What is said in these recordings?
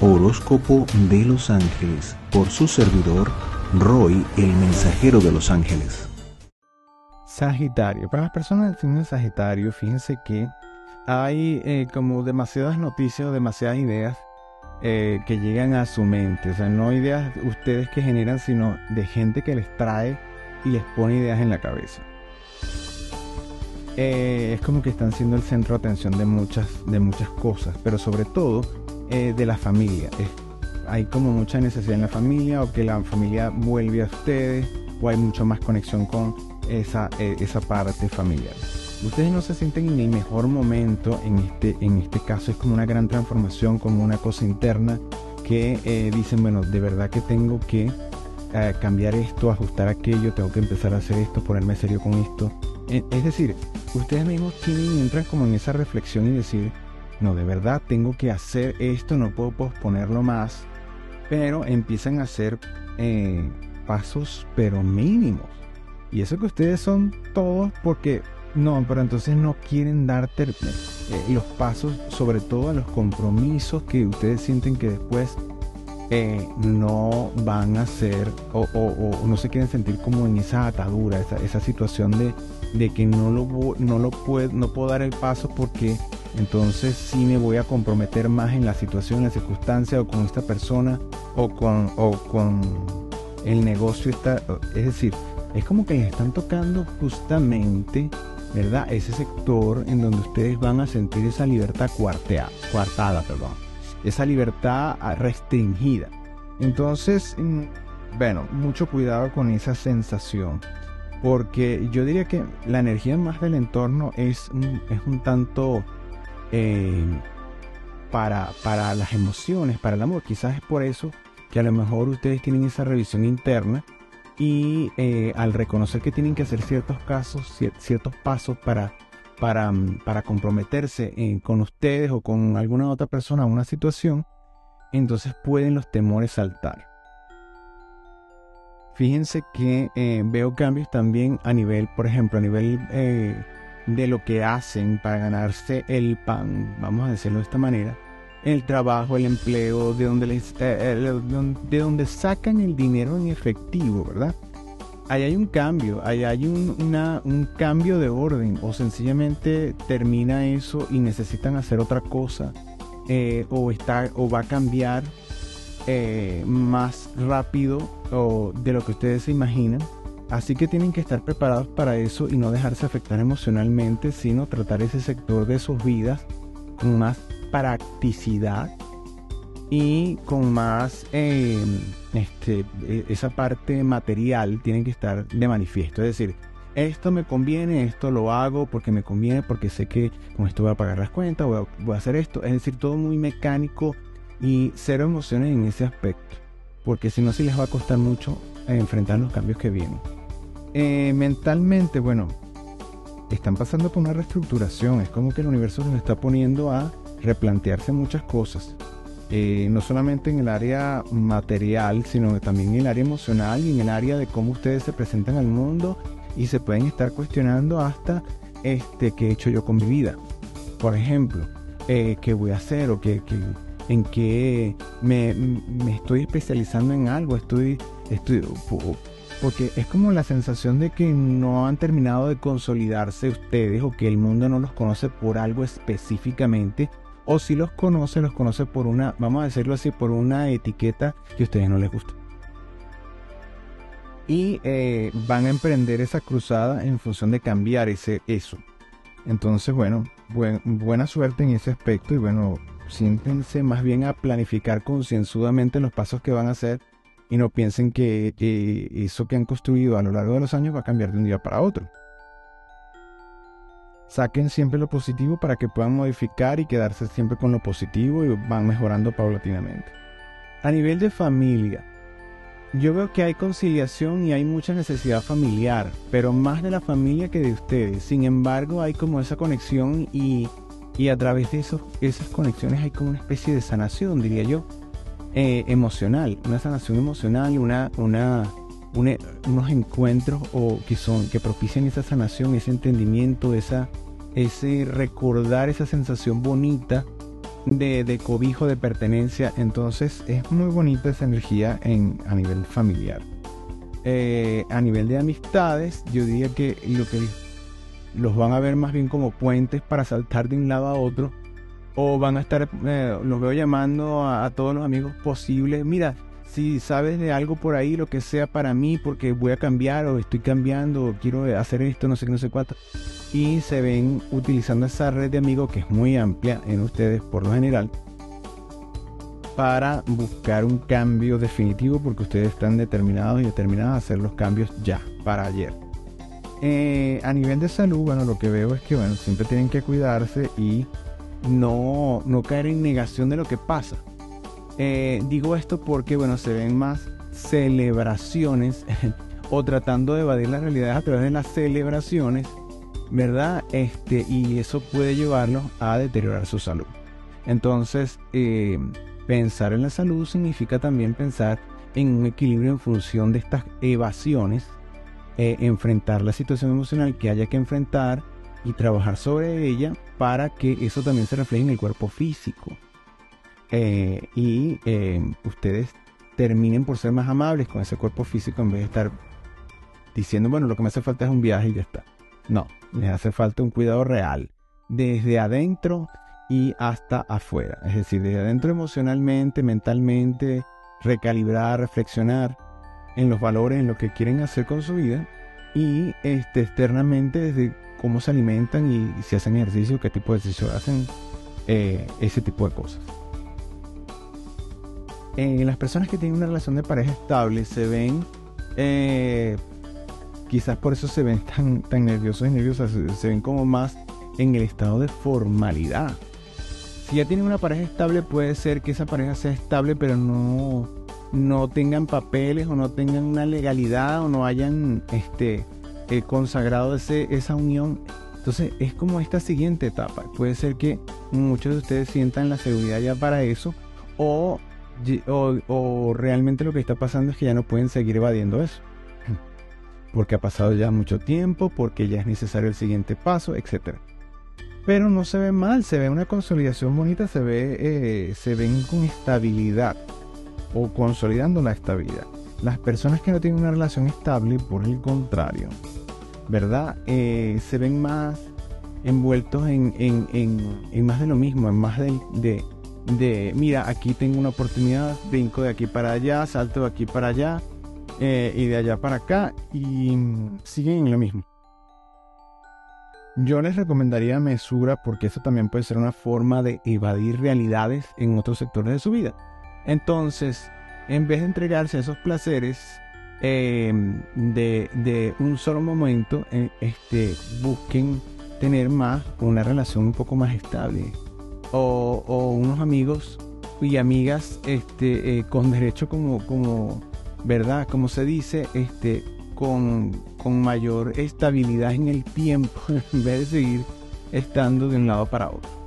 Horóscopo de los Ángeles por su servidor Roy, el mensajero de los ángeles. Sagitario. Para las personas del signo Sagitario, fíjense que hay eh, como demasiadas noticias o demasiadas ideas eh, que llegan a su mente. O sea, no ideas ustedes que generan, sino de gente que les trae y les pone ideas en la cabeza. Eh, es como que están siendo el centro de atención de muchas, de muchas cosas, pero sobre todo de la familia hay como mucha necesidad en la familia o que la familia vuelve a ustedes o hay mucho más conexión con esa, eh, esa parte familiar. Ustedes no se sienten en el mejor momento, en este, en este caso es como una gran transformación, como una cosa interna que eh, dicen, bueno, de verdad que tengo que eh, cambiar esto, ajustar aquello, tengo que empezar a hacer esto, ponerme serio con esto. Es decir, ustedes mismos tienen, entran como en esa reflexión y decir, no, de verdad tengo que hacer esto, no puedo posponerlo más, pero empiezan a hacer eh, pasos pero mínimos. Y eso que ustedes son todos porque no, pero entonces no quieren darte eh, los pasos, sobre todo a los compromisos que ustedes sienten que después eh, no van a ser o, no se quieren sentir como en esa atadura, esa, situación de, que no lo, no lo no puedo dar el paso porque entonces sí me voy a comprometer más en la situación, en la circunstancia o con esta persona o con, o con el negocio. Está, es decir, es como que les están tocando justamente, ¿verdad? Ese sector en donde ustedes van a sentir esa libertad cuarteada, cuartada, perdón. Esa libertad restringida. Entonces, mm, bueno, mucho cuidado con esa sensación. Porque yo diría que la energía más del entorno es es un tanto eh, para, para las emociones, para el amor. Quizás es por eso que a lo mejor ustedes tienen esa revisión interna y eh, al reconocer que tienen que hacer ciertos casos, ciertos pasos para, para, mm, para comprometerse eh, con ustedes o con alguna otra persona una situación, entonces pueden los temores saltar. Fíjense que veo cambios también a nivel, por ejemplo, a nivel de lo que hacen para ganarse el pan, vamos a decirlo de esta manera, el trabajo, el empleo, de donde, les, eh, eh, de donde sacan el dinero en efectivo, ¿verdad? Ahí hay un cambio, ahí hay un, un cambio de orden o sencillamente termina eso y necesitan hacer otra cosa eh, o, está, o va a cambiar más rápido o de lo que ustedes se imaginan Así que tienen que estar preparados para eso y no dejarse afectar emocionalmente, sino tratar ese sector de sus vidas con más practicidad y con más em, este, e, esa parte material tienen que estar de manifiesto. Es decir, esto me conviene, esto lo hago porque me conviene, porque sé que con esto voy a pagar las cuentas, voy a, voy a hacer esto. Es decir, todo muy mecánico y cero emociones en ese aspecto. Porque si no, sí les va a costar mucho enfrentar los cambios que vienen. Eh, mentalmente, bueno, están pasando por una reestructuración. Es como que el universo nos está poniendo a replantearse muchas cosas. Eh, no solamente en el área material, sino también en el área emocional y en el área de cómo ustedes se presentan al mundo y se pueden estar cuestionando hasta este, qué he hecho yo con mi vida. Por ejemplo, eh, qué voy a hacer o qué, en qué me, me, estoy especializando en algo, estoy, estoy porque es como la sensación de que no han terminado de consolidarse ustedes o que el mundo no los conoce por algo específicamente o si los conoce, los conoce por una, vamos a decirlo así, por una etiqueta que a ustedes no les gusta. Y eh, van a emprender esa cruzada en función de cambiar ese, eso. Entonces, bueno, buena suerte en ese aspecto y bueno, siéntense más bien a planificar concienzudamente los pasos que van a hacer y no piensen que, eso que han construido a lo largo de los años va a cambiar de un día para otro. Saquen siempre lo positivo para que puedan modificar y quedarse siempre con lo positivo y van mejorando paulatinamente. A nivel de familia, yo veo que hay conciliación y hay mucha necesidad familiar, pero más de la familia que de ustedes. Sin embargo, hay como esa conexión y, y a través de esos, esas conexiones hay como una especie de sanación, diría yo. Eh, emocional, una sanación emocional y una, una, unos encuentros o que son que propician esa sanación, ese entendimiento, esa, ese recordar esa sensación bonita de, cobijo, de pertenencia. Entonces es muy bonita esa energía en, a nivel familiar. Eh, a nivel de amistades, yo diría que lo que los van a ver más bien como puentes para saltar de un lado a otro. O van a estar, eh, los veo llamando a, todos los amigos posibles. Mira, si sabes de algo por ahí, lo que sea para mí, porque voy a cambiar o estoy cambiando o quiero hacer esto, no sé qué, no sé cuánto. Y se ven utilizando esa red de amigos que es muy amplia en ustedes por lo general para buscar un cambio definitivo porque ustedes están determinados y determinadas a hacer los cambios ya, para ayer. Eh, a nivel de salud, bueno, lo que veo es que, bueno, siempre tienen que cuidarse y no, no caer en negación de lo que pasa. Eh, digo esto porque, bueno, se ven más celebraciones o tratando de evadir las realidades a través de las celebraciones, ¿verdad? Este, y eso puede llevarlos a deteriorar su salud. Entonces, eh, pensar en la salud significa también pensar en un equilibrio en función de estas evasiones eh, enfrentar la situación emocional que haya que enfrentar y trabajar sobre ella para que eso también se refleje en el cuerpo físico. Eh, y eh, ustedes terminen por ser más amables con ese cuerpo físico en vez de estar diciendo, bueno, lo que me hace falta es un viaje y ya está. No, les hace falta un cuidado real, desde adentro y hasta afuera. Es decir, desde adentro emocionalmente, mentalmente, recalibrar, reflexionar en los valores, en lo que quieren hacer con su vida y este, externamente desde cómo se alimentan y, si hacen ejercicio, qué tipo de ejercicio hacen, eh, ese tipo de cosas. En las personas que tienen una relación de pareja estable se ven, eh, quizás por eso se ven tan, tan nerviosos y nerviosas, se ven como más en el estado de formalidad. Si ya tienen una pareja estable, puede ser que esa pareja sea estable, pero no no tengan papeles o no tengan una legalidad o no hayan este, eh, consagrado ese, esa unión. Entonces es como esta siguiente etapa. Puede ser que muchos de ustedes sientan la seguridad ya para eso o, o, realmente lo que está pasando es que ya no pueden seguir evadiendo eso. Porque ha pasado ya mucho tiempo, porque ya es necesario el siguiente paso, etc. Pero no se ve mal, se ve una consolidación bonita, se ve, eh, se ven con estabilidad o consolidando la estabilidad. Las personas que no tienen una relación estable, por el contrario, ¿verdad? Eh, se ven más envueltos en, más de lo mismo, en más de, de, mira, aquí tengo una oportunidad, brinco de aquí para allá, salto de aquí para allá eh, y de allá para acá y siguen en lo mismo. Yo les recomendaría mesura porque eso también puede ser una forma de evadir realidades en otros sectores de su vida. Entonces, en vez de entregarse a esos placeres eh, de, un solo momento, eh, este, busquen tener más una relación un poco más estable o, unos amigos y amigas este, eh, con derecho como, como, ¿verdad? Como se dice, este, con, con mayor estabilidad en el tiempo en vez de seguir estando de un lado para otro.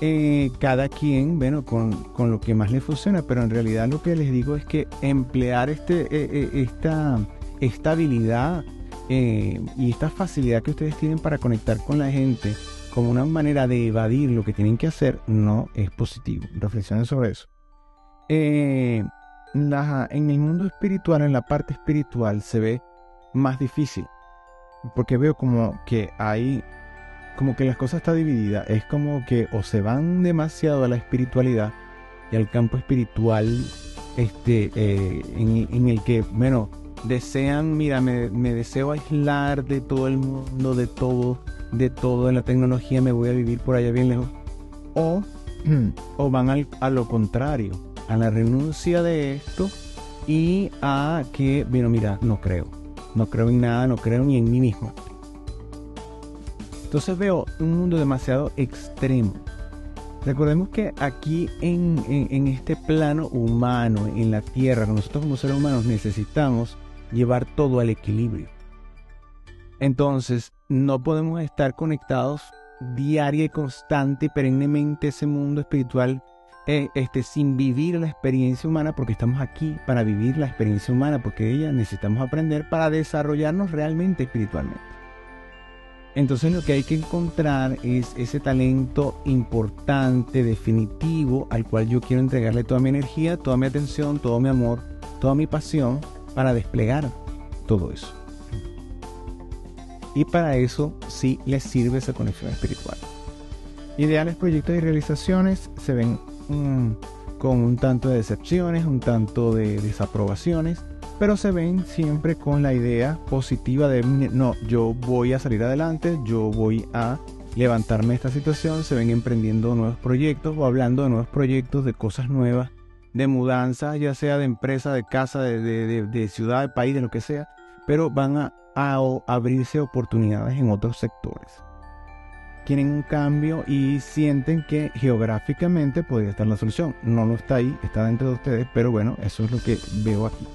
Eh, cada quien, bueno, con, lo que más le funciona, pero en realidad lo que les digo es que emplear este, eh, eh, esta estabilidad y esta facilidad que ustedes tienen para conectar con la gente como una manera de evadir lo que tienen que hacer no es positivo. Reflexionen sobre eso. en el mundo espiritual, en la parte espiritual, se ve más difícil. Porque veo como que hay como que las cosas está dividida. Es como que o se van demasiado a la espiritualidad y al campo espiritual este, eh, en, el que, bueno, desean, mira, me, deseo aislar de todo el mundo, de todo, de todo, en la tecnología me voy a vivir por allá bien lejos. O, o van a lo contrario, a la renuncia de esto y a que, bueno, mira, no creo. No creo en nada, no creo ni en mí mismo. Entonces veo un mundo demasiado extremo. Recordemos que aquí en, este plano humano, en la tierra, nosotros como seres humanos necesitamos llevar todo al equilibrio. Entonces, no podemos estar conectados diaria y constante, perennemente ese mundo espiritual, eh, este, sin vivir la experiencia humana, porque estamos aquí para vivir la experiencia humana, porque ella necesitamos aprender para desarrollarnos realmente espiritualmente. Entonces lo que hay que encontrar es ese talento importante, definitivo, al cual yo quiero entregarle toda mi energía, toda mi atención, todo mi amor, toda mi pasión para desplegar todo eso. Y para eso sí les sirve esa conexión espiritual. Ideales proyectos y realizaciones se ven mm, con un tanto de decepciones, un tanto de desaprobaciones, pero se ven siempre con la idea positiva de, no, yo voy a salir adelante, yo voy a levantarme de esta situación, se ven emprendiendo nuevos proyectos o hablando de nuevos proyectos, de cosas nuevas, de mudanza, ya sea de empresa, de casa, de, ciudad, de país, de lo que sea, pero van a, a abrirse oportunidades en otros sectores. Quieren un cambio y sienten que geográficamente podría estar la solución. No lo está ahí, está dentro de ustedes, pero bueno, eso es lo que veo aquí.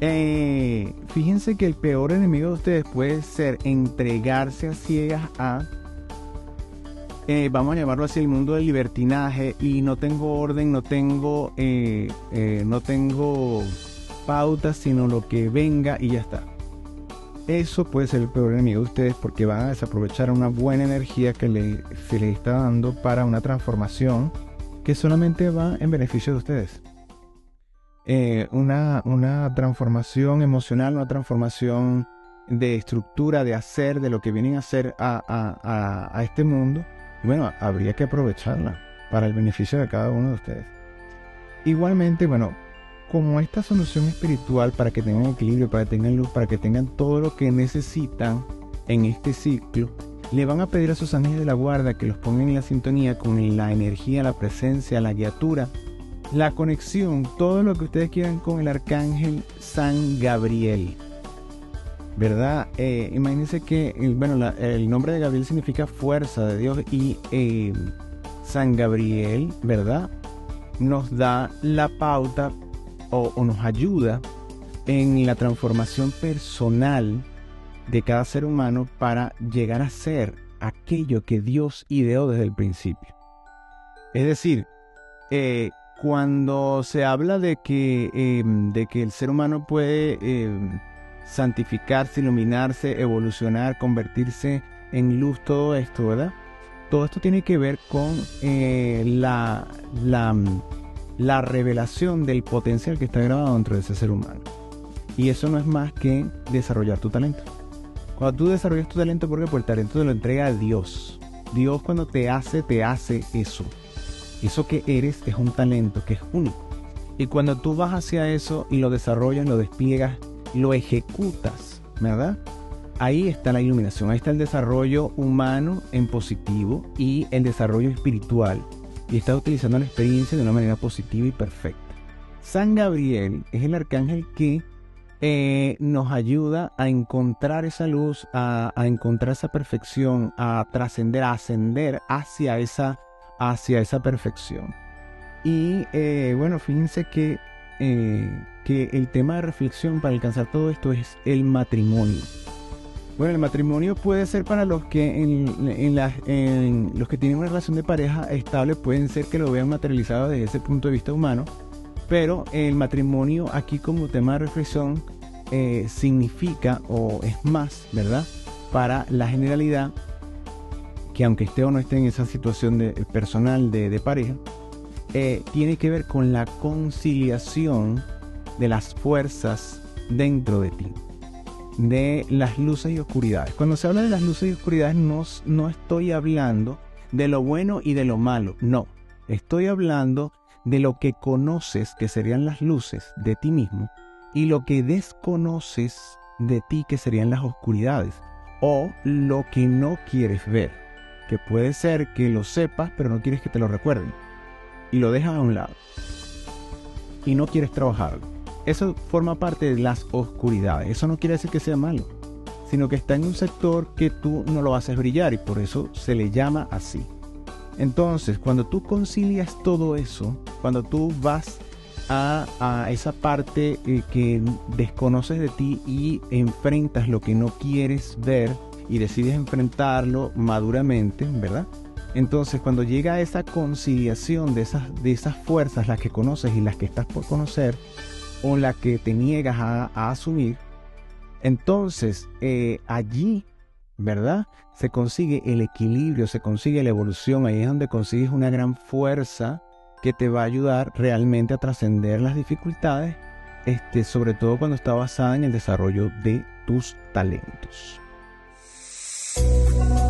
Eh, fíjense que el peor enemigo de ustedes puede ser entregarse a ciegas a, eh, vamos a llamarlo así, el mundo del libertinaje y no tengo orden, no tengo, eh, no tengo pautas, sino lo que venga y ya está. Eso puede ser el peor enemigo de ustedes porque van a desaprovechar una buena energía que le, se les está dando para una transformación que solamente va en beneficio de ustedes. Eh, una, una transformación emocional, una transformación de estructura, de hacer, de lo que vienen a hacer a, este mundo. bueno, habría que aprovecharla para el beneficio de cada uno de ustedes. Igualmente, bueno, como esta solución espiritual para que tengan equilibrio, para que tengan luz, para que tengan todo lo que necesitan en este ciclo, le van a pedir a sus ángeles de la guarda que los pongan en la sintonía con la energía, la presencia, la guiatura la conexión, todo lo que ustedes quieran con el arcángel San Gabriel. ¿Verdad? Eh, imagínense que, eh, bueno, el nombre de Gabriel significa fuerza de Dios y eh, San Gabriel, ¿verdad? Nos da la pauta o, nos ayuda en la transformación personal de cada ser humano para llegar a ser aquello que Dios ideó desde el principio. Es decir, eh, cuando se habla de que, em, de que el ser humano puede em, santificarse, iluminarse, evolucionar, convertirse en luz, todo esto, ¿verdad? Todo esto tiene que ver con eh, la, la, la revelación del potencial que está grabado dentro de ese ser humano. Y eso no es más que desarrollar tu talento. Cuando tú desarrollas tu talento, ¿por qué? Porque el talento te lo entrega a Dios. Dios cuando te hace, te hace eso. Eso que eres es un talento que es único. Y cuando tú vas hacia eso y lo desarrollas, lo despliegas, lo ejecutas, ¿verdad? Ahí está la iluminación, ahí está el desarrollo humano en positivo y el desarrollo espiritual. Y estás utilizando la experiencia de una manera positiva y perfecta. San Gabriel es el arcángel que eh, nos ayuda a encontrar esa luz, a, a encontrar esa perfección, a trascender, a ascender hacia esa hacia esa perfección. Y eh, bueno, fíjense que, eh, que el tema de reflexión para alcanzar todo esto es el matrimonio. Bueno, el matrimonio puede ser para los que en, los que tienen una relación de pareja estable, pueden ser que lo vean materializado desde ese punto de vista humano, pero el matrimonio aquí como tema de reflexión eh, significa o es más, ¿verdad? Para la generalidad que aunque esté o no esté en esa situación de, personal de, pareja, eh, tiene que ver con la conciliación de las fuerzas dentro de ti, de las luces y oscuridades. Cuando se habla de las luces y oscuridades no, no estoy hablando de lo bueno y de lo malo, no, estoy hablando de lo que conoces que serían las luces de ti mismo y lo que desconoces de ti que serían las oscuridades o lo que no quieres ver que puede ser que lo sepas, pero no quieres que te lo recuerden. Y lo dejas a un lado. Y no quieres trabajarlo. Eso forma parte de las oscuridades. Eso no quiere decir que sea malo, sino que está en un sector que tú no lo haces brillar y por eso se le llama así. Entonces, cuando tú concilias todo eso, cuando tú vas a, esa parte eh, que desconoces de ti y enfrentas lo que no quieres ver, y decides enfrentarlo maduramente, ¿verdad? Entonces, cuando llega esa conciliación de esas, de esas fuerzas, las que conoces y las que estás por conocer, o las que te niegas a, asumir, entonces eh, allí ¿verdad? Se consigue el equilibrio, se consigue la evolución, ahí es donde consigues una gran fuerza que te va a ayudar realmente a trascender las dificultades, este, sobre todo cuando está basada en el desarrollo de tus talentos. Música